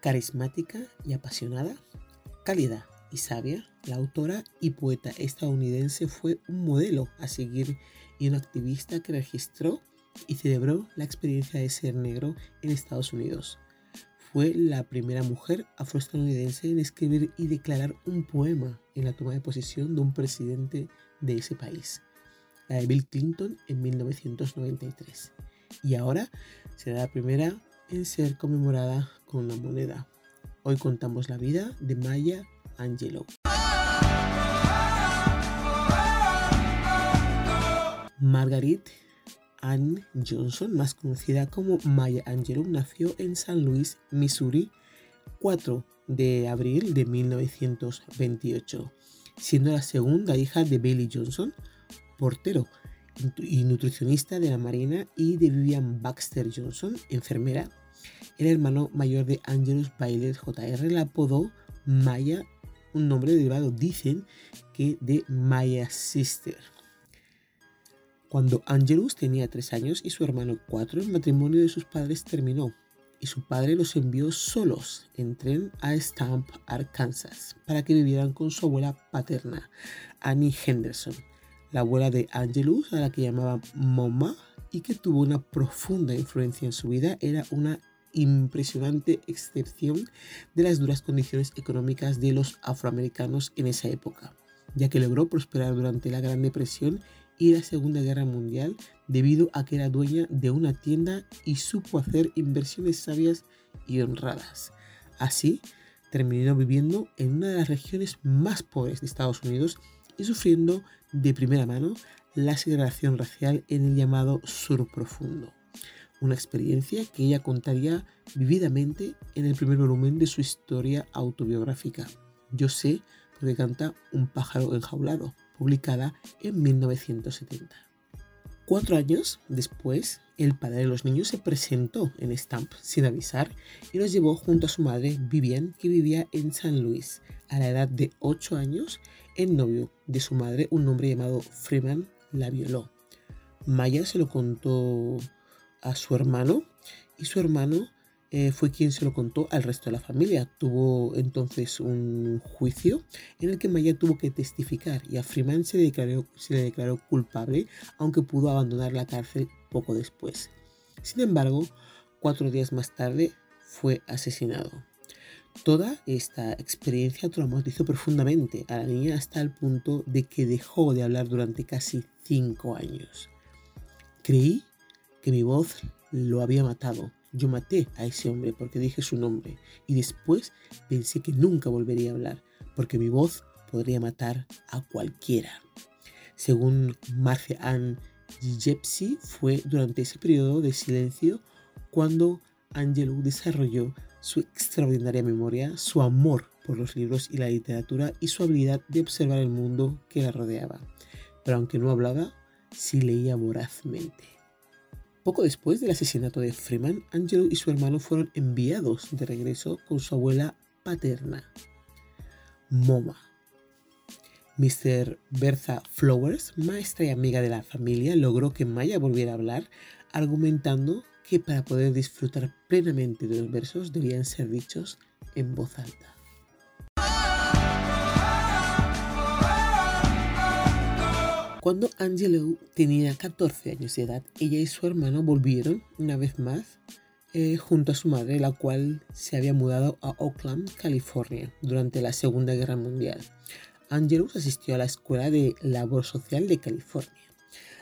Carismática y apasionada, cálida y sabia, la autora y poeta estadounidense fue un modelo a seguir y una activista que registró y celebró la experiencia de ser negro en Estados Unidos. Fue la primera mujer afroestadounidense en escribir y declarar un poema en la toma de posesión de un presidente de ese país, la de Bill Clinton en 1993. Y ahora será la primera en ser conmemorada con una moneda. Hoy contamos la vida de Maya Angelou. Margaret Ann Johnson, más conocida como Maya Angelou, nació en San Luis, Missouri, 4 de abril de 1928, siendo la segunda hija de Bailey Johnson, portero y nutricionista de la Marina, y de Vivian Baxter Johnson, enfermera. El hermano mayor de Angelus Bailey Jr. la apodó Maya, un nombre derivado, dicen que de Maya Sister. Cuando Angelus tenía tres años y su hermano cuatro, el matrimonio de sus padres terminó y su padre los envió solos en tren a Stamp, Arkansas, para que vivieran con su abuela paterna, Annie Henderson, la abuela de Angelus, a la que llamaba Mama y que tuvo una profunda influencia en su vida, era una impresionante excepción de las duras condiciones económicas de los afroamericanos en esa época, ya que logró prosperar durante la Gran Depresión y la Segunda Guerra Mundial debido a que era dueña de una tienda y supo hacer inversiones sabias y honradas. Así, terminó viviendo en una de las regiones más pobres de Estados Unidos y sufriendo de primera mano la segregación racial en el llamado Sur Profundo. Una experiencia que ella contaría vividamente en el primer volumen de su historia autobiográfica. Yo sé porque canta Un pájaro enjaulado, publicada en 1970. Cuatro años después, el padre de los niños se presentó en Stamp sin avisar y los llevó junto a su madre Vivian, que vivía en San Luis. A la edad de ocho años, el novio de su madre, un hombre llamado Freeman, la violó. Maya se lo contó a su hermano y su hermano eh, fue quien se lo contó al resto de la familia. Tuvo entonces un juicio en el que Maya tuvo que testificar y a Freeman se se le declaró culpable, aunque pudo abandonar la cárcel poco después. Sin embargo, cuatro días más tarde fue asesinado. Toda esta experiencia traumatizó profundamente a la niña hasta el punto de que dejó de hablar durante casi cinco años. Creí que mi voz lo había matado yo maté a ese hombre porque dije su nombre y después pensé que nunca volvería a hablar porque mi voz podría matar a cualquiera. Según Marcia Ann Gipsy, fue durante ese periodo de silencio cuando Angelou desarrolló su extraordinaria memoria, su amor por los libros y la literatura y su habilidad de observar el mundo que la rodeaba. Pero aunque no hablaba, sí leía vorazmente. Poco después del asesinato de Freeman, Angelo y su hermano fueron enviados de regreso con su abuela paterna, Moma. Mr. Bertha Flowers, maestra y amiga de la familia, logró que Maya volviera a hablar, argumentando que para poder disfrutar plenamente de los versos debían ser dichos en voz alta. Cuando Angelou tenía 14 años de edad, ella y su hermano volvieron una vez más eh, junto a su madre, la cual se había mudado a Oakland, California, durante la Segunda Guerra Mundial. Angelou asistió a la Escuela de Labor Social de California.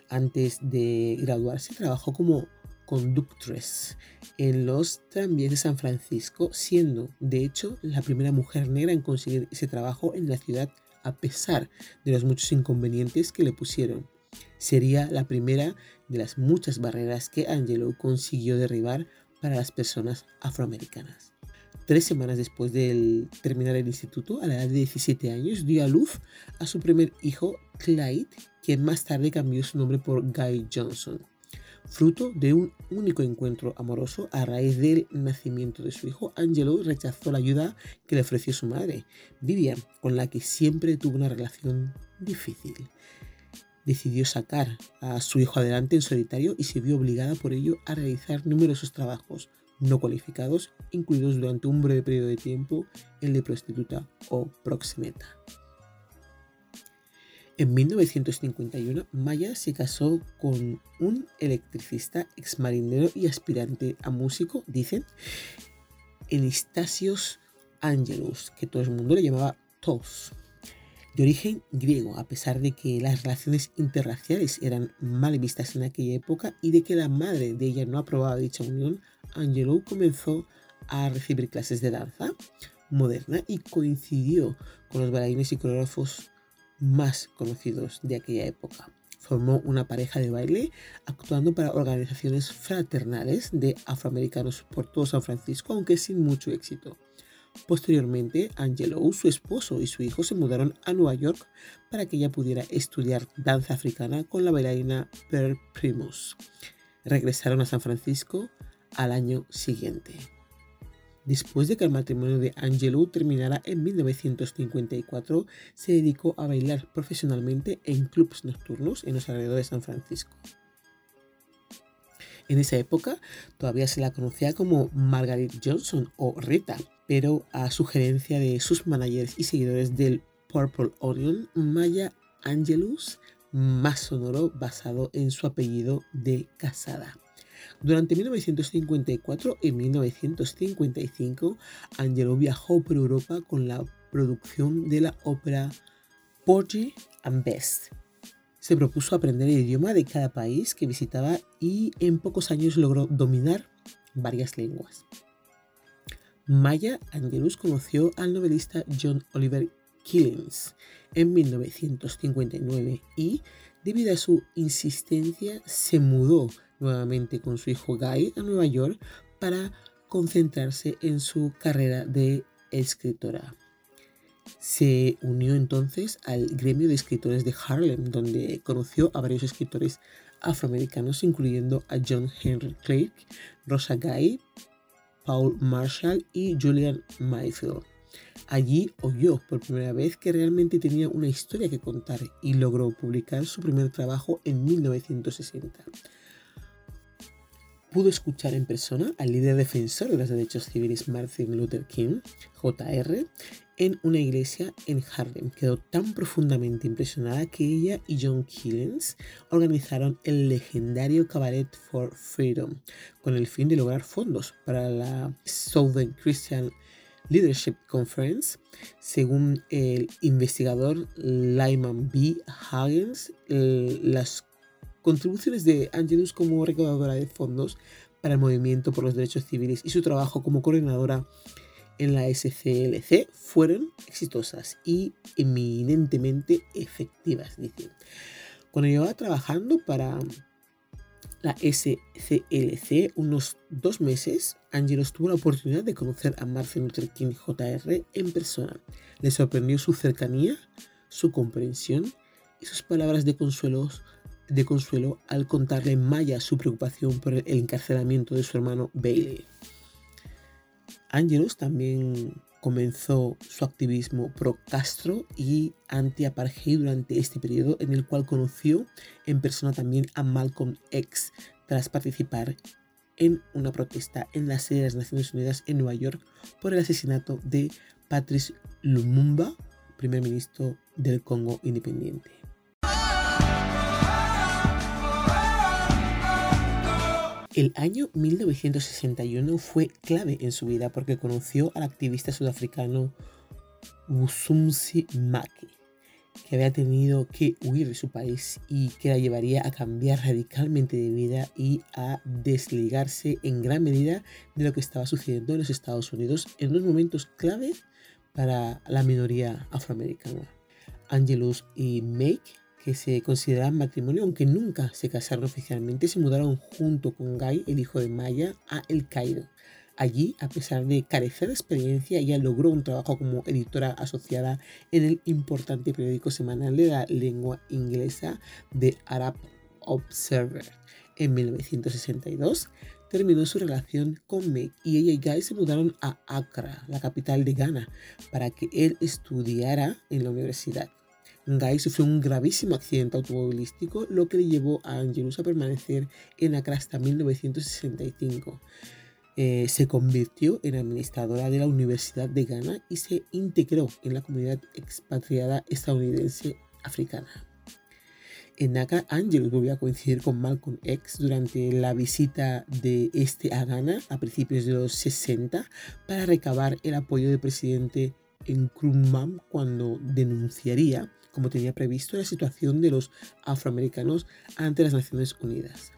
Antes de graduarse, trabajó como conductress en los tranvías de San Francisco, siendo, de hecho, la primera mujer negra en conseguir ese trabajo en la ciudad a pesar de los muchos inconvenientes que le pusieron. Sería la primera de las muchas barreras que Angelo consiguió derribar para las personas afroamericanas. Tres semanas después de terminar el instituto, a la edad de 17 años, dio a luz a su primer hijo, Clyde, quien más tarde cambió su nombre por Guy Johnson fruto de un único encuentro amoroso a raíz del nacimiento de su hijo, Angelo rechazó la ayuda que le ofreció su madre, Vivian, con la que siempre tuvo una relación difícil. Decidió sacar a su hijo adelante en solitario y se vio obligada por ello a realizar numerosos trabajos, no cualificados, incluidos durante un breve periodo de tiempo el de prostituta o proxeneta. En 1951, Maya se casó con un electricista, exmarinero y aspirante a músico, dicen, Enistasios Angelus, que todo el mundo le llamaba Tos. De origen griego, a pesar de que las relaciones interraciales eran mal vistas en aquella época y de que la madre de ella no aprobaba dicha unión, Angelou comenzó a recibir clases de danza moderna y coincidió con los bailarines y coreógrafos más conocidos de aquella época. Formó una pareja de baile actuando para organizaciones fraternales de afroamericanos por todo San Francisco, aunque sin mucho éxito. Posteriormente, Angelo, su esposo y su hijo se mudaron a Nueva York para que ella pudiera estudiar danza africana con la bailarina Pearl Primus. Regresaron a San Francisco al año siguiente. Después de que el matrimonio de Angelou terminara en 1954, se dedicó a bailar profesionalmente en clubes nocturnos en los alrededores de San Francisco. En esa época todavía se la conocía como Margaret Johnson o Rita, pero a sugerencia de sus managers y seguidores del Purple Onion, Maya Angelus, más sonoro basado en su apellido de casada. Durante 1954 y 1955, Angelo viajó por Europa con la producción de la ópera Porgy and Bess. Se propuso aprender el idioma de cada país que visitaba y en pocos años logró dominar varias lenguas. Maya Angelus conoció al novelista John Oliver Killings en 1959 y, debido a su insistencia, se mudó nuevamente con su hijo Guy a Nueva York para concentrarse en su carrera de escritora. Se unió entonces al gremio de escritores de Harlem, donde conoció a varios escritores afroamericanos, incluyendo a John Henry Clark, Rosa Guy, Paul Marshall y Julian Mayfield. Allí oyó por primera vez que realmente tenía una historia que contar y logró publicar su primer trabajo en 1960 pudo escuchar en persona al líder defensor de los derechos civiles Martin Luther King, JR, en una iglesia en Harlem. Quedó tan profundamente impresionada que ella y John Killens organizaron el legendario Cabaret for Freedom con el fin de lograr fondos para la Southern Christian Leadership Conference. Según el investigador Lyman B. Huggins, las contribuciones de Angelus como recaudadora de fondos para el movimiento por los derechos civiles y su trabajo como coordinadora en la SCLC fueron exitosas y eminentemente efectivas, dice. Cuando llevaba trabajando para la SCLC unos dos meses, Angelus tuvo la oportunidad de conocer a Martin Luther King Jr. en persona. Le sorprendió su cercanía, su comprensión y sus palabras de consuelo de consuelo al contarle Maya su preocupación por el encarcelamiento de su hermano Bailey. Angelus también comenzó su activismo pro Castro y anti-apartheid durante este periodo en el cual conoció en persona también a Malcolm X tras participar en una protesta en la sede de las Naciones Unidas en Nueva York por el asesinato de Patrice Lumumba, primer ministro del Congo independiente. El año 1961 fue clave en su vida porque conoció al activista sudafricano Usumsi Maki, que había tenido que huir de su país y que la llevaría a cambiar radicalmente de vida y a desligarse en gran medida de lo que estaba sucediendo en los Estados Unidos en unos momentos clave para la minoría afroamericana. Angelus y Make que se consideraban matrimonio, aunque nunca se casaron oficialmente, se mudaron junto con Guy, el hijo de Maya, a El Cairo. Allí, a pesar de carecer de experiencia, ella logró un trabajo como editora asociada en el importante periódico semanal de la lengua inglesa The Arab Observer. En 1962 terminó su relación con Meg y ella y Guy se mudaron a Accra, la capital de Ghana, para que él estudiara en la universidad. Guy sufrió un gravísimo accidente automovilístico, lo que le llevó a Angelus a permanecer en Accra hasta 1965. eh, se convirtió en administradora de la Universidad de Ghana y se integró en la comunidad expatriada estadounidense africana. En Naka, Angelus volvió a coincidir con Malcolm X durante la visita de este a Ghana a principios de los 60 para recabar el apoyo del presidente Nkrumah cuando denunciaría, como tenía previsto, la situación de los afroamericanos ante las Naciones Unidas.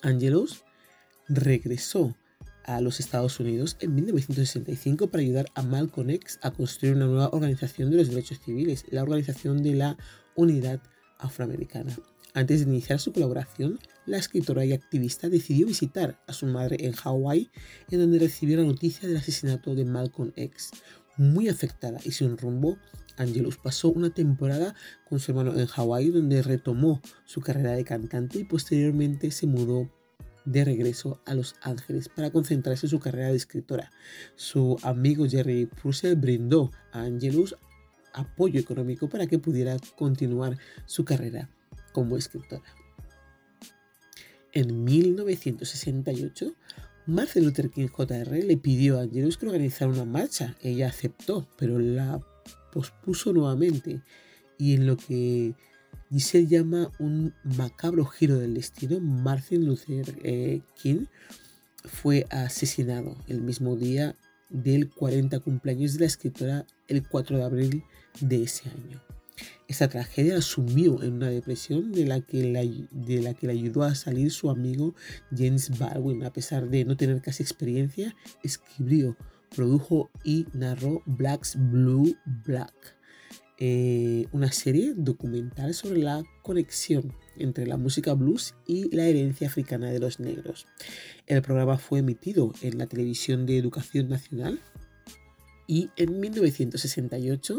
Angelus regresó a los Estados Unidos en 1965 para ayudar a Malcolm X a construir una nueva organización de los derechos civiles, la Organización de la Unidad Afroamericana. Antes de iniciar su colaboración, la escritora y activista decidió visitar a su madre en Hawái, en donde recibió la noticia del asesinato de Malcolm X. Muy afectada y sin rumbo, Angelus pasó una temporada con su hermano en Hawái, donde retomó su carrera de cantante y posteriormente se mudó de regreso a Los Ángeles para concentrarse en su carrera de escritora. Su amigo Jerry Purcell brindó a Angelus apoyo económico para que pudiera continuar su carrera como escritora. En 1968, Martin Luther King Jr. le pidió a Angelus que organizara una marcha. Ella aceptó, pero la pospuso nuevamente. Y en lo que Giselle llama un macabro giro del destino, Martin Luther eh, King fue asesinado el mismo día del 40 cumpleaños de la escritora el 4 de abril de ese año. Esta tragedia la sumió en una depresión de la, que la, de la que le ayudó a salir su amigo James Baldwin. A pesar de no tener casi experiencia, escribió, produjo y narró Black's Blue Black, eh, una serie documental sobre la conexión entre la música blues y la herencia africana de los negros. El programa fue emitido en la televisión de Educación Nacional y en 1968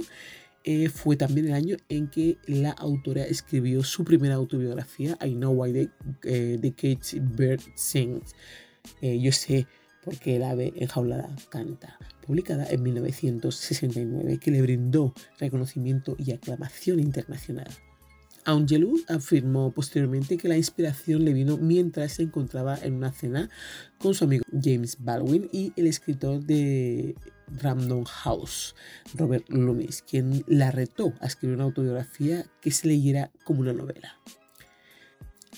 eh, fue también el año en que la autora escribió su primera autobiografía, I Know Why the, eh, Cage Bird Sings. yo sé porque el ave enjaulada canta, publicada en 1969, que le brindó reconocimiento y aclamación internacional. Angelou afirmó posteriormente que la inspiración le vino mientras se encontraba en una cena con su amigo James Baldwin y el escritor de Random House, Robert Loomis, quien la retó a escribir una autobiografía que se leyera como una novela.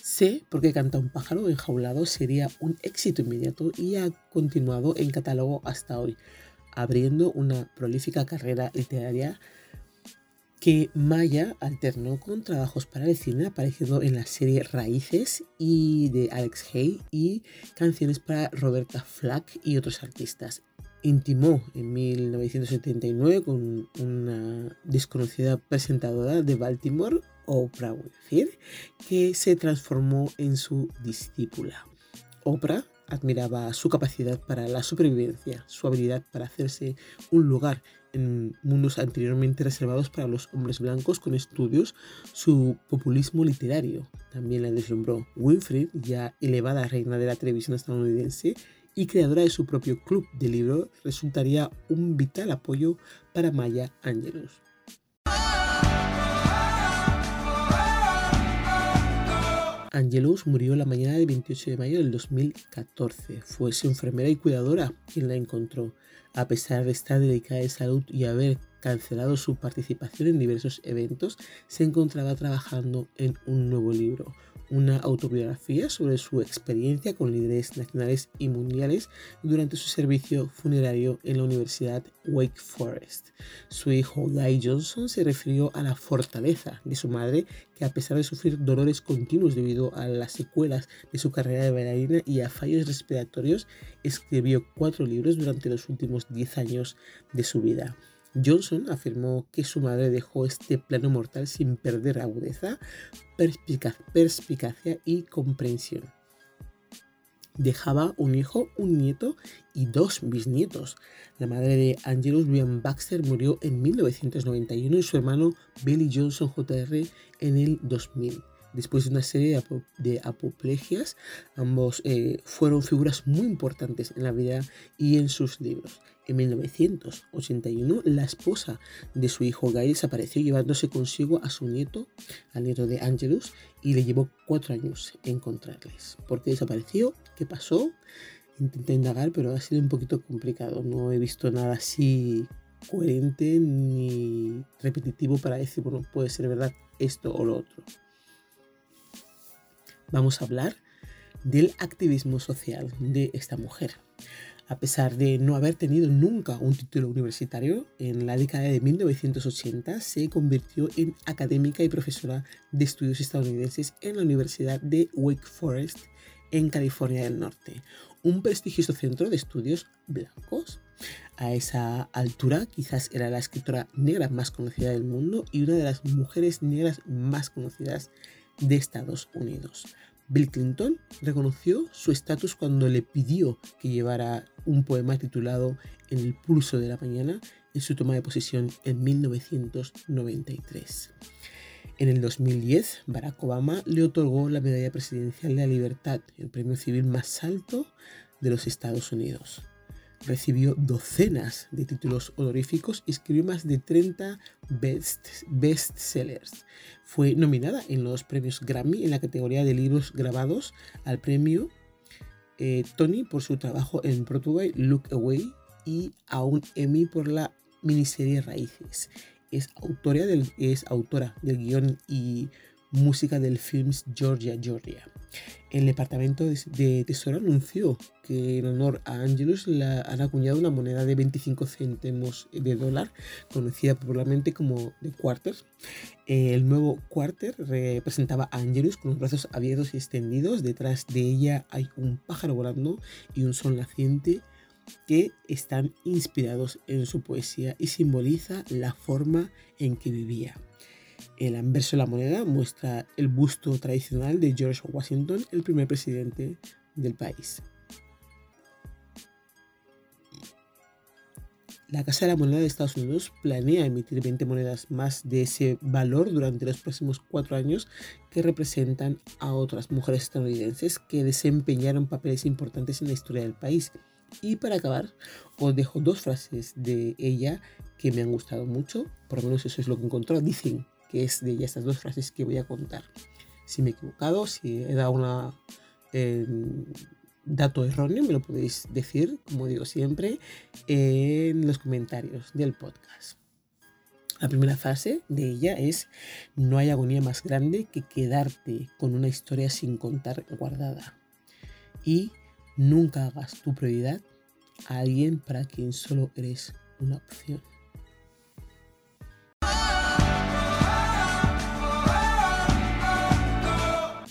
Sé porque Canta un pájaro enjaulado sería un éxito inmediato y ha continuado en catálogo hasta hoy, abriendo una prolífica carrera literaria que Maya alternó con trabajos para el cine, apareciendo en la serie Raíces y de Alex Hay y canciones para Roberta Flack y otros artistas. Intimó en 1979 con una desconocida presentadora de Baltimore Oprah Winfrey, que se transformó en su discípula. Oprah admiraba su capacidad para la supervivencia, su habilidad para hacerse un lugar en mundos anteriormente reservados para los hombres blancos con estudios, su populismo literario también la deslumbró. Winfrey, ya elevada reina de la televisión estadounidense y creadora de su propio club de libros, resultaría un vital apoyo para Maya Angelus. Angelus murió la mañana del 28 de mayo del 2014. Fue su enfermera y cuidadora quien la encontró. A pesar de estar dedicada de salud y haber cancelado su participación en diversos eventos, se encontraba trabajando en un nuevo libro, una autobiografía sobre su experiencia con líderes nacionales y mundiales durante su servicio funerario en la Universidad Wake Forest. Su hijo Guy Johnson se refirió a la fortaleza de su madre, que a pesar de sufrir dolores continuos debido a las secuelas de su carrera de bailarina y a fallos respiratorios, escribió cuatro libros durante los últimos diez años de su vida. Johnson afirmó que su madre dejó este plano mortal sin perder agudeza, perspicacia y comprensión. Dejaba un hijo, un nieto y dos bisnietos. La madre de Angelus William Baxter murió en 1991 y su hermano Billy Johnson Jr. en el 2000. Después de una serie de apoplegias, ambos eh, fueron figuras muy importantes en la vida y en sus libros. En 1981, la esposa de su hijo Guy desapareció llevándose consigo a su nieto, al nieto de Angelus, y le llevó cuatro años encontrarles. ¿Por qué desapareció? ¿Qué pasó? Intenté indagar, pero ha sido un poquito complicado. No he visto nada así coherente ni repetitivo para decir, bueno, puede ser verdad esto o lo otro. Vamos a hablar del activismo social de esta mujer. A pesar de no haber tenido nunca un título universitario, en la década de 1980 se convirtió en académica y profesora de estudios estadounidenses en la Universidad de Wake Forest en California del Norte, un prestigioso centro de estudios blancos. A esa altura quizás era la escritora negra más conocida del mundo y una de las mujeres negras más conocidas de Estados Unidos. Bill Clinton reconoció su estatus cuando le pidió que llevara un poema titulado En el pulso de la mañana en su toma de posesión en 1993. En el 2010, Barack Obama le otorgó la Medalla Presidencial de la Libertad, el premio civil más alto de los Estados Unidos recibió docenas de títulos honoríficos y escribió más de 30 best, bestsellers. Fue nominada en los premios Grammy en la categoría de libros grabados al premio eh, Tony por su trabajo en Broadway Look Away y a un Emmy por la miniserie Raíces. Es, del, es autora del guion y música del film Georgia, Georgia. El Departamento de Tesoro anunció que en honor a Angelus la, han acuñado una moneda de 25 céntimos de dólar, conocida popularmente como The Quarter. El nuevo Quarter representaba a Angelus con los brazos abiertos y extendidos. Detrás de ella hay un pájaro volando y un sol naciente que están inspirados en su poesía y simboliza la forma en que vivía. El anverso de la moneda muestra el busto tradicional de George Washington, el primer presidente del país. La Casa de la Moneda de Estados Unidos planea emitir 20 monedas más de ese valor durante los próximos cuatro años que representan a otras mujeres estadounidenses que desempeñaron papeles importantes en la historia del país. Y para acabar, os dejo dos frases de ella que me han gustado mucho, por lo menos eso es lo que encontró. Dicen, que es de estas dos frases que voy a contar. Si me he equivocado, si he dado un em, dato erróneo, me lo podéis decir, como digo siempre, en los comentarios del podcast. La primera frase de ella es, no hay agonía más grande que quedarte con una historia sin contar guardada. Y nunca hagas tu prioridad a alguien para quien solo eres una opción.